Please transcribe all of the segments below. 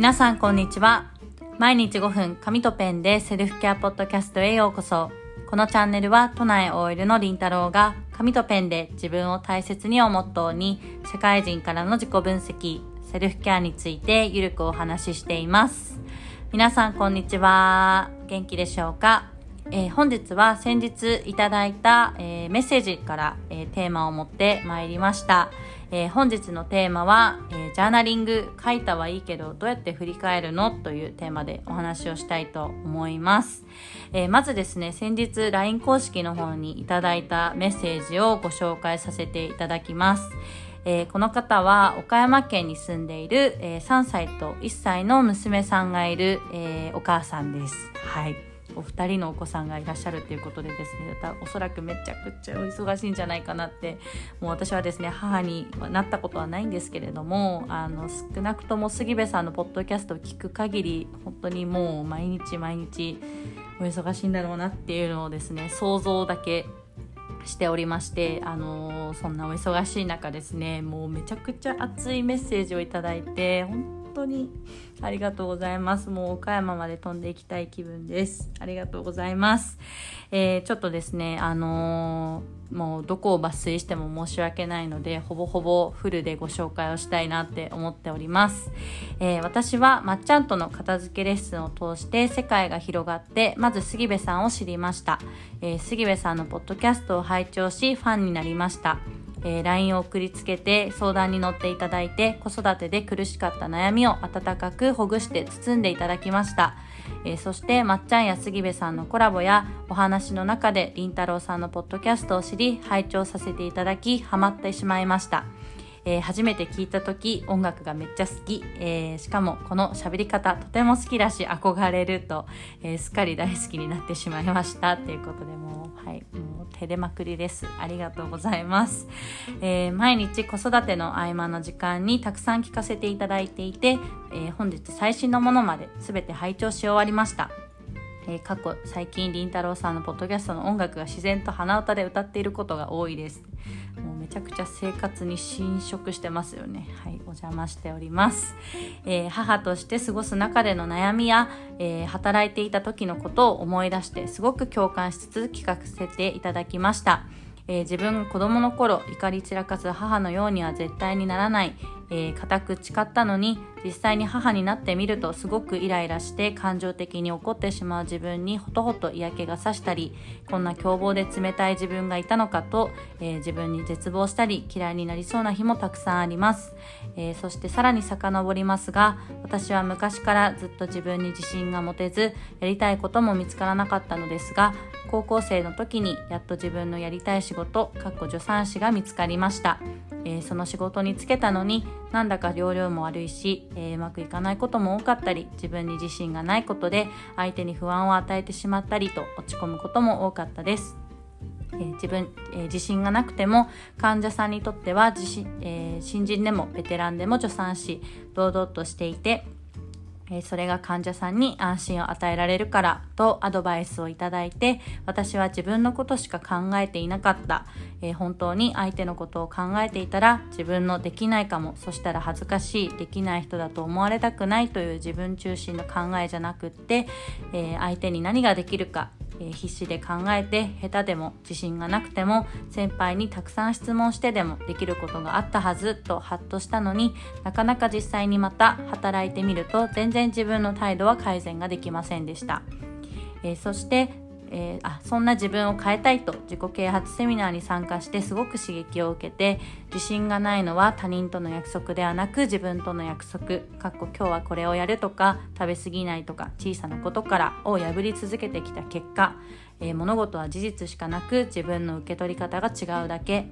皆さんこんにちは。毎日5分紙とペンでセルフケアポッドキャストへようこそ。このチャンネルは都内 OL のりんたろうが紙とペンで自分を大切にをモットーに社会人からの自己分析セルフケアについてゆるくお話ししています。皆さんこんにちは。元気でしょうか？えー、本日は先日いただいた、えー、メッセージから、えー、テーマを持ってまいりました。え本日のテーマは、えジャーナリング書いたはいいけどどうやって振り返るの？というテーマでお話をしたいと思います。えまずですね、先日 LINE 公式の方にいただいたメッセージをご紹介させていただきます。え、この方は岡山県に住んでいる、え、3歳と1歳の娘さんがいる、え、お母さんです。はい。お二人のお子さんがいらっしゃるということでですねおそらくめちゃくちゃお忙しいんじゃないかなってもう私はですね母になったことはないんですけれどもあの少なくとも杉部さんのポッドキャストを聞く限り本当にもう毎日毎日お忙しいんだろうなっていうのをですね想像だけしておりましてあのそんなお忙しい中ですねもうめちゃくちゃ熱いメッセージをいただいて本当にありがとうございます。もう岡山まで飛んでいきたい気分です。ありがとうございます。えー、ちょっとですね、あのー、もうどこを抜粋しても申し訳ないので、ほぼほぼフルでご紹介をしたいなって思っております。えー、私はまっちゃんとの片付けレッスンを通して世界が広がって、まず杉部さんを知りました。え杉部さんのポッドキャストを拝聴し、ファンになりました。えー、LINE を送りつけて相談に乗っていただいて子育てで苦しかった悩みを温かくほぐして包んでいただきました、えー、そしてまっちゃんや杉部さんのコラボやお話の中でりんたろうさんのポッドキャストを知り拝聴させていただきハマってしまいました。えー、初めて聞いた時音楽がめっちゃ好き、えー、しかもこの喋り方とても好きだし憧れると、えー、すっかり大好きになってしまいましたということでもうはいもう手でまくりです。ありがとうございます、え毎日子育ての合間の時間にたくさん聞かせていただいていて、え本日最新のものまで全て拝聴し終わりました。えー、過去最近りんたろーさんのポッドキャストの音楽が自然と鼻歌で歌っていることが多いです。もうめちゃくちゃ生活に侵食してますよね。はいお邪魔しております、えー、母として過ごす中での悩みや、えー、働いていた時のことを思い出してすごく共感しつつ聞かせていただきました。えー、自分子供の頃怒り散らかす母のようには絶対にならない、えー、固く誓ったのに実際に母になってみるとすごくイライラして感情的に怒ってしまう自分にほとほと嫌気がさしたりこんな凶暴で冷たい自分がいたのかと、えー、自分に絶望したり嫌いになりそうな日もたくさんあります、えー、そしてさらに遡りますが私は昔からずっと自分に自信が持てずやりたいことも見つからなかったのですが高校生の時にやっと自分のやりたい仕事かっこ助産師が見つかりました、えー、その仕事に就けたのになんだか容量も悪いし、えー、うまくいかないことも多かったり自分に自信がないことで相手に不安を与えてしまったりと落ち込むことも多かったです。えー、自分、え、自信がなくても患者さんにとっては自信、え、新人でもベテランでも助産師堂々としていてえそれが患者さんに安心を与えられるからとアドバイスをいただいて私は自分のことしか考えていなかった、えー、本当に相手のことを考えていたら自分のできないかも。そしたら恥ずかしい。できない人だと思われたくない。という自分中心の考えじゃなくって、えー、相手に何ができるか。え必死で考えて下手でも自信がなくても先輩にたくさん質問してでもできることがあったはずとハッとしたのになかなか実際にまた働いてみると全然然自分の態度は改善ができませんでした、えー、そしてえー、あそんな自分を変えたいと自己啓発セミナーに参加してすごく刺激を受けて自信がないのは他人との約束ではなく自分との約束。かっこ今日はこれをやるとか食べ過ぎないとか小さなことからを破り続けてきた結果、えー、物事は事実しかなく自分の受け取り方が違うだけ。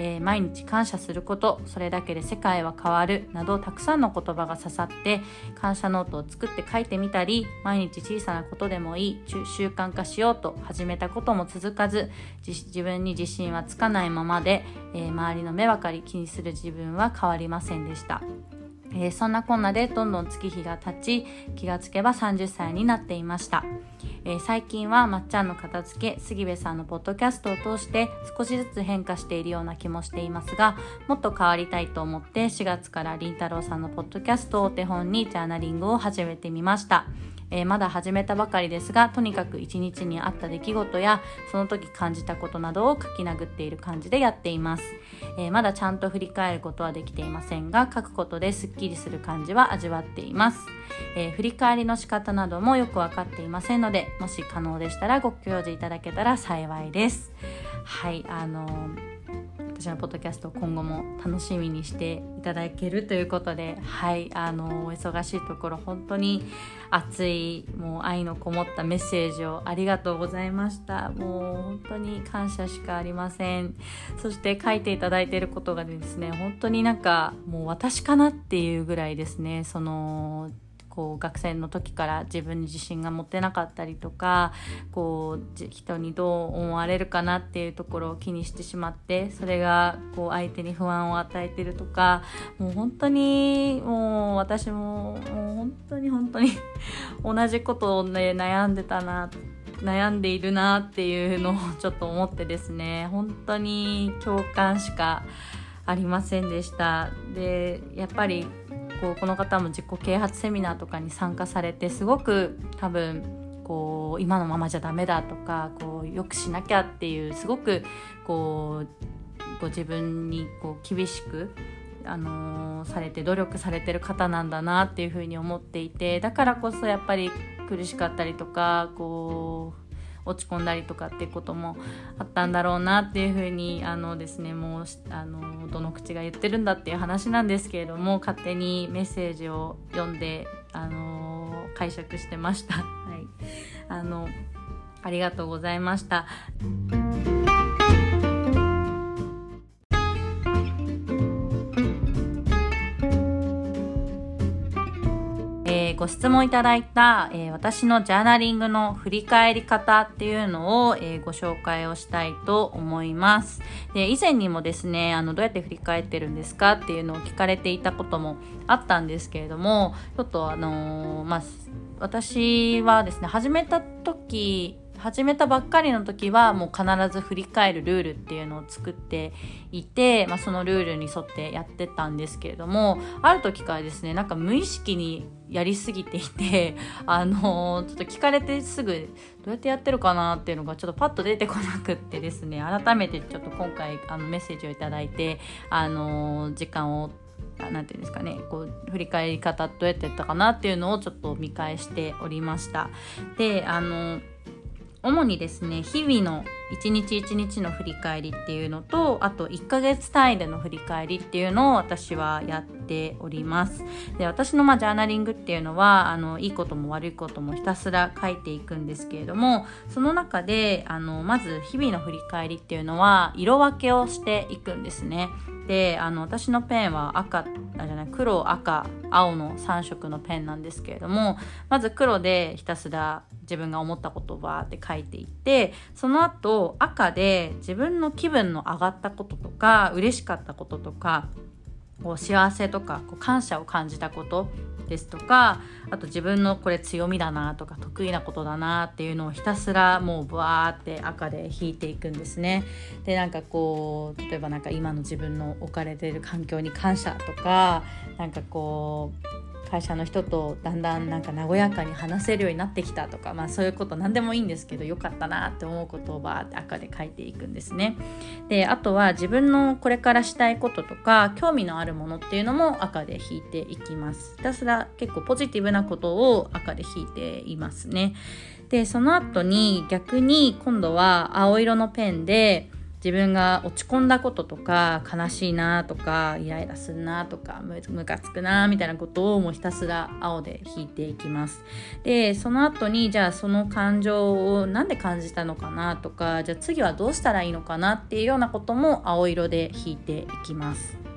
えー、毎日感謝することそれだけで世界は変わるなどたくさんの言葉が刺さって感謝ノートを作って書いてみたり毎日小さなことでもいい習慣化しようと始めたことも続かず自分に自信はつかないままで、えー、周りの目ばかり気にする自分は変わりませんでした。えー、そんなこんなでどんどん月日が経ち気がつけば30歳になっていました、えー、最近はまっちゃんの片付け杉部さんのポッドキャストを通して少しずつ変化しているような気もしていますがもっと変わりたいと思って4月からりんたろーさんのポッドキャストをお手本にジャーナリングを始めてみました。えー、まだ始めたばかりですがとにかく一日にあった出来事やその時感じたことなどを書き殴っている感じでやっています、えー、まだちゃんと振り返ることはできていませんが書くことですっきりする感じは味わっています、えー、振り返りの仕方などもよく分かっていませんのでもし可能でしたらご教示いただけたら幸いです。はいあのー私のポッドキャストを今後も楽しみにしていただけるということではいあのお忙しいところ本当に熱いもう愛のこもったメッセージをありがとうございました。もう本当に感謝しかありません。そして書いていただいていることがですね本当になんかもう私かなっていうぐらいですねそのこう学生の時から自分に自信が持てなかったりとかこう人にどう思われるかなっていうところを気にしてしまってそれがこう相手に不安を与えてるとかもう本当にもう私ももう本当に本当に 同じことを、ね、悩んでたな悩んでいるなっていうのをちょっと思ってですね本当に共感しかありませんでした。でやっぱりこうこの方も自己啓発セミナーとかに参加されてすごく多分こう今のままじゃダメだとかこうよくしなきゃっていうすごくこうご自分にこう厳しくあのー、されて努力されてる方なんだなっていうふうに思っていてだからこそやっぱり苦しかったりとかこう落ち込んだりとかっていうこともあったんだろうなっていうふうにあのですねもうあのどの口が言ってるんだっていう話なんですけれども勝手にメッセージを読んであの解釈してました。はい、あのありがとうございました。ご質問いただいた、えー、私のジャーナリングの振り返り方っていうのを、えー、ご紹介をしたいと思います。で以前にもですねあのどうやって振り返ってるんですかっていうのを聞かれていたこともあったんですけれどもちょっとあのー、まあ私はですね始めた時始めたばっかりの時はもう必ず振り返るルールっていうのを作っていて、まあ、そのルールに沿ってやってたんですけれどもある時からですねなんか無意識にやりすぎていて あのちょっと聞かれてすぐどうやってやってるかなっていうのがちょっとパッと出てこなくってですね改めてちょっと今回あのメッセージを頂いてあの時間を何て言うんですかねこう振り返り方どうやってやったかなっていうのをちょっと見返しておりました。であの主にですね日々の一日一日の振り返りっていうのとあと1ヶ月単位での振り返りっていうのを私はやっております。で私のまあジャーナリングっていうのはあのいいことも悪いこともひたすら書いていくんですけれどもその中であのまず日々の振り返りっていうのは色分けをしていくんですね。であの私のペンは赤あじゃない黒赤青の3色のペンなんですけれどもまず黒でひたすら自分が思ったことをバーって書いていってその後赤で自分の気分の上がったこととか嬉しかったこととかこう幸せとかこう感謝を感じたことですとかあと自分のこれ強みだなとか得意なことだなっていうのをひたすらもうブワーって赤で引いていくんですね。でなんかこう例えばなんか今の自分の置かれてる環境に感謝とかなんかこう会社の人とだんだんなんか和やかに話せるようになってきたとか、まあ、そういうこと何でもいいんですけどよかったなって思うことをバーって赤で書いていくんですね。であとは自分のこれからしたいこととか興味のあるものっていうのも赤で引いていきます。ひたすら結構ポジティブなことを赤で引いていますね。でその後に逆に今度は青色のペンで自分が落ち込んだこととか悲しいなとかイライラするなとかムカつくなみたいなことをもうひたすら青で引いていきます。でその後にじゃあその感情を何で感じたのかなとかじゃあ次はどうしたらいいのかなっていうようなことも青色で引いていきます。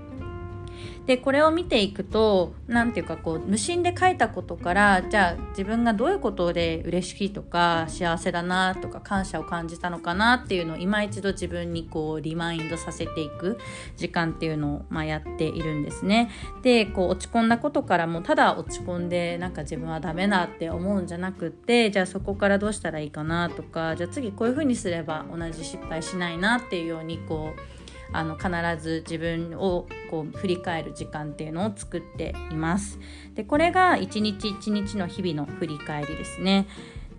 でこれを見ていくと何ていうかこう無心で書いたことからじゃあ自分がどういうことで嬉しいとか幸せだなとか感謝を感じたのかなっていうのを今一度自分にこうリマインドさせていく時間っていうのを、まあ、やっているんですね。でこう落ち込んだことからもただ落ち込んでなんか自分はダメだって思うんじゃなくってじゃあそこからどうしたらいいかなとかじゃあ次こういうふうにすれば同じ失敗しないなっていうようにこうあの必ず自分をこう振り返る時間っていうのを作っています。でこれが一日一日の日々の振り返りですね。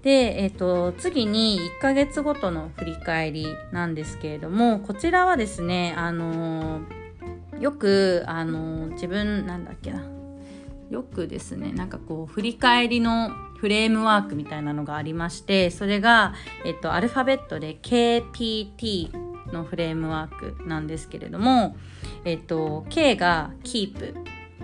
で、えーと、次に1ヶ月ごとの振り返りなんですけれどもこちらはですね、あのー、よく、あのー、自分なんだっけなよくですねなんかこう振り返りのフレームワークみたいなのがありましてそれが、えっと、アルファベットで KPT のフレームワークなんですけれども、えっと、K がキープ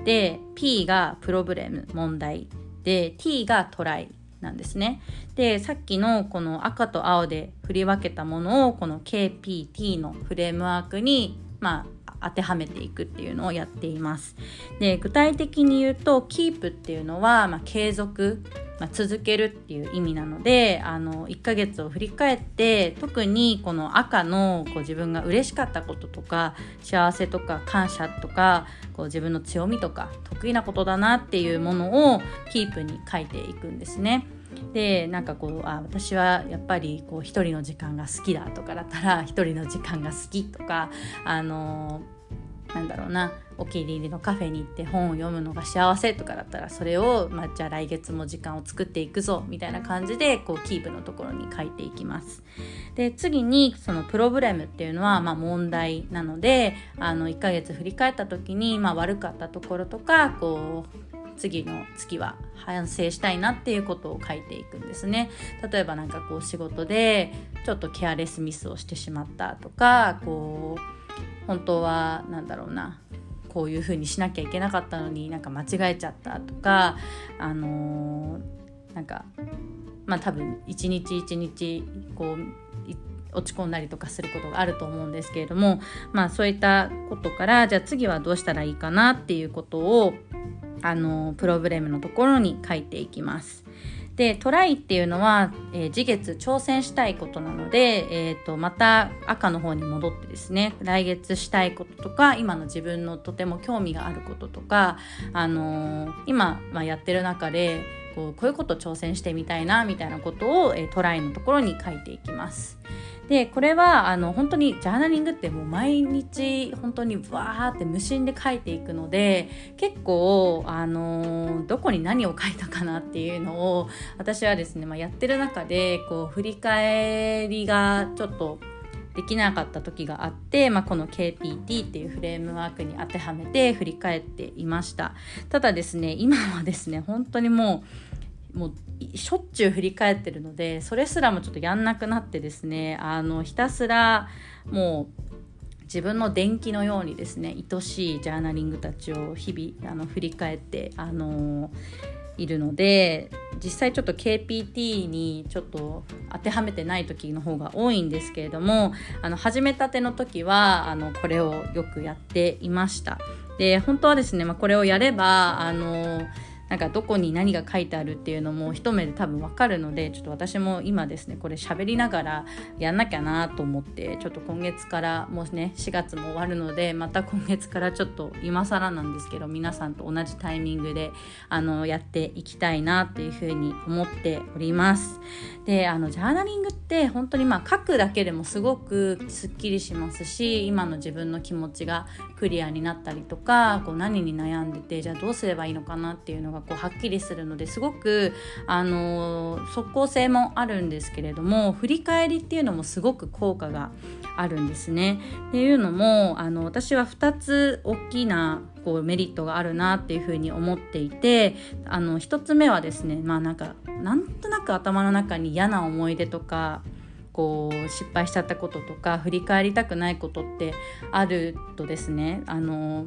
で P がプロブレム問題で T がトライなんですね。でさっきのこの赤と青で振り分けたものをこの KPT のフレームワークにまあ当てはめていくっていうのをやっています。で具体的に言うとキープっていうのは、まあ、継続まあ、続けるっていう意味なのであの1ヶ月を振り返って特にこの赤のこう自分が嬉しかったこととか幸せとか感謝とかこう自分の強みとか得意なことだなっていうものをキープに書いていくんですね。でなんかこうあ私はやっぱりこう一人の時間が好きだとかだったら一人の時間が好きとかあのーなんだろうなお気に入りのカフェに行って本を読むのが幸せとかだったらそれを、まあ、じゃあ来月も時間を作っていくぞみたいな感じでこうキープのところに書いていきます。で次にそのプログラムっていうのは、まあ、問題なのであの1ヶ月振り返った時に、まあ、悪かったところとかこう次の月は反省したいなっていうことを書いていくんですね。例えば何かこう仕事でちょっとケアレスミスをしてしまったとかこう本当は何だろうなこういう風にしなきゃいけなかったのになんか間違えちゃったとかあのー、なんかまあ多分一日一日こう落ち込んだりとかすることがあると思うんですけれどもまあそういったことからじゃあ次はどうしたらいいかなっていうことをあのプログラムのところに書いていきます。でトライっていうのは、えー、次月挑戦したいことなので、えーと、また赤の方に戻ってですね来月したいこととか今の自分のとても興味があることとか、あのー、今、まあ、やってる中でこうこういうこと挑戦してみたいなみたいなことを、えー、トライのところに書いていきます。でこれはあの本当にジャーナリングってもう毎日本当にわーって無心で書いていくので結構あのどこに何を書いたかなっていうのを私はですね、まあ、やってる中でこう振り返りがちょっとできなかった時があって、まあ、この KPT っていうフレームワークに当てはめて振り返っていました。ただですね今はですね本当にもうもうしょっちゅう振り返ってるのでそれすらもちょっとやんなくなってですねあのひたすらもう自分の電気のようにですね愛しいジャーナリングたちを日々あの振り返ってあのいるので実際ちょっと KPT にちょっと当てはめてない時の方が多いんですけれどもあの始めたての時はあのこれをよくやっていました。で本当はですね、まあ、これをやればあのなんかどこに何が書いてあるっていうのも一目で多分わかるのでちょっと私も今ですねこれ喋りながらやんなきゃなと思ってちょっと今月からもうね4月も終わるのでまた今月からちょっと今更なんですけど皆さんと同じタイミングであのやっていきたいなっていうふうに思っております。であのジャーナリングって本当にまあ書くだけでもすごくすっきりしますし今の自分の気持ちがクリアになったりとかこう何に悩んでてじゃあどうすればいいのかなっていうのがこうはっきりするのですごくあの即効性もあるんですけれども振り返りっていうのもすごく効果があるんですね。っていうのもあの私は2つ大きなこうメリットがあるなっていうふうに思っていてあの1つ目はですねまあなんかなんとなく頭の中に嫌な思い出とかこう失敗しちゃったこととか振り返りたくないことってあるとですねあの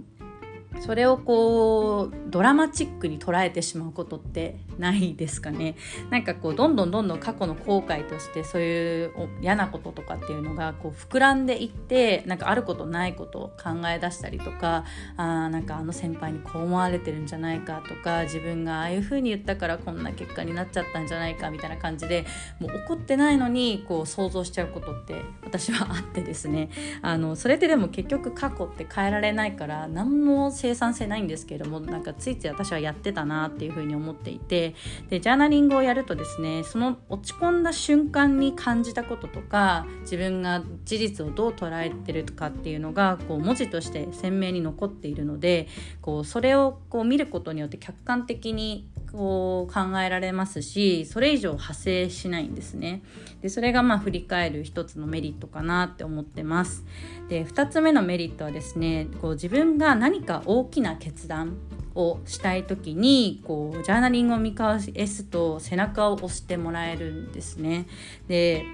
それをこうドラマチックに捉えてしまうことってないですかね。なんかこうどんどんどんどん過去の後悔としてそういう嫌なこととかっていうのがこう膨らんでいってなんかあることないことを考え出したりとかあなんかあの先輩にこう思われてるんじゃないかとか自分がああいう風に言ったからこんな結果になっちゃったんじゃないかみたいな感じでもう怒ってないのにこう想像しちゃうことって私はあってですね。あのそれってでも結局過去って変えられないから何も生産性ないんですけれどもなんかついつい私はやってたなっていうふうに思っていてでジャーナリングをやるとですねその落ち込んだ瞬間に感じたこととか自分が事実をどう捉えてるかっていうのがこう文字として鮮明に残っているのでこうそれをこう見ることによって客観的にこう考えられますしそれ以上派生しないんですね。でそれがまあ振り返る一つのメリットかなって思ってます。で2つ目のメリットはですねこう自分が何か大きな決断をしたい時にこうジャーナリングを見返すと背中を押してもらえるんですね。で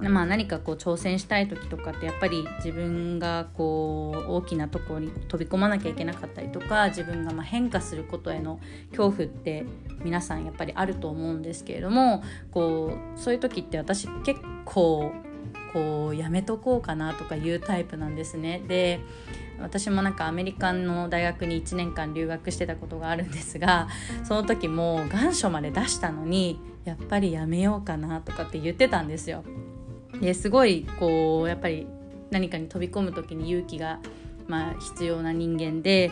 まあ、何かこう挑戦したい時とかってやっぱり自分がこう大きなところに飛び込まなきゃいけなかったりとか自分がま変化することへの恐怖って皆さんやっぱりあると思うんですけれどもこうそういう時って私結構こうやめとこうかなとかいうタイプなんですね。で私もなんかアメリカの大学に1年間留学してたことがあるんですがその時も願書まで出したのにやっぱりやめようかなとかって言ってたんですよ。ですごいこうやっぱり何かに飛び込む時に勇気が、まあ、必要な人間で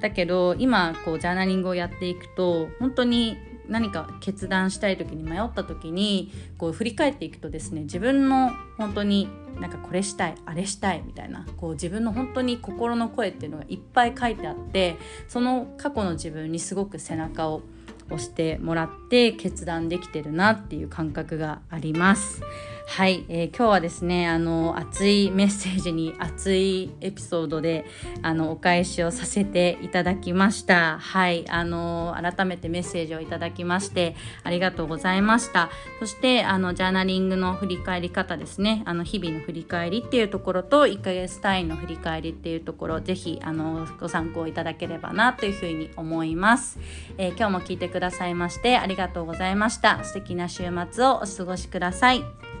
だけど今こうジャーナリングをやっていくと本当に何か決断したい時に迷った時にこう振り返っていくとですね自分の本当になんかこれしたいあれしたいみたいなこう自分の本当に心の声っていうのがいっぱい書いてあってその過去の自分にすごく背中を押してもらって決断できてるなっていう感覚があります。はい、えー、今日はですねあの熱いメッセージに熱いエピソードであのお返しをさせていただきました。はいあの改めてメッセージをいただきましてありがとうございました。そしてあのジャーナリングの振り返り方ですね。あの日々の振り返りっていうところと1ヶ月単位の振り返りっていうところぜひあのご参考いただければなというふうに思います、えー、今日も聞いてくださいましてありがとうございました。素敵な週末をお過ごしください。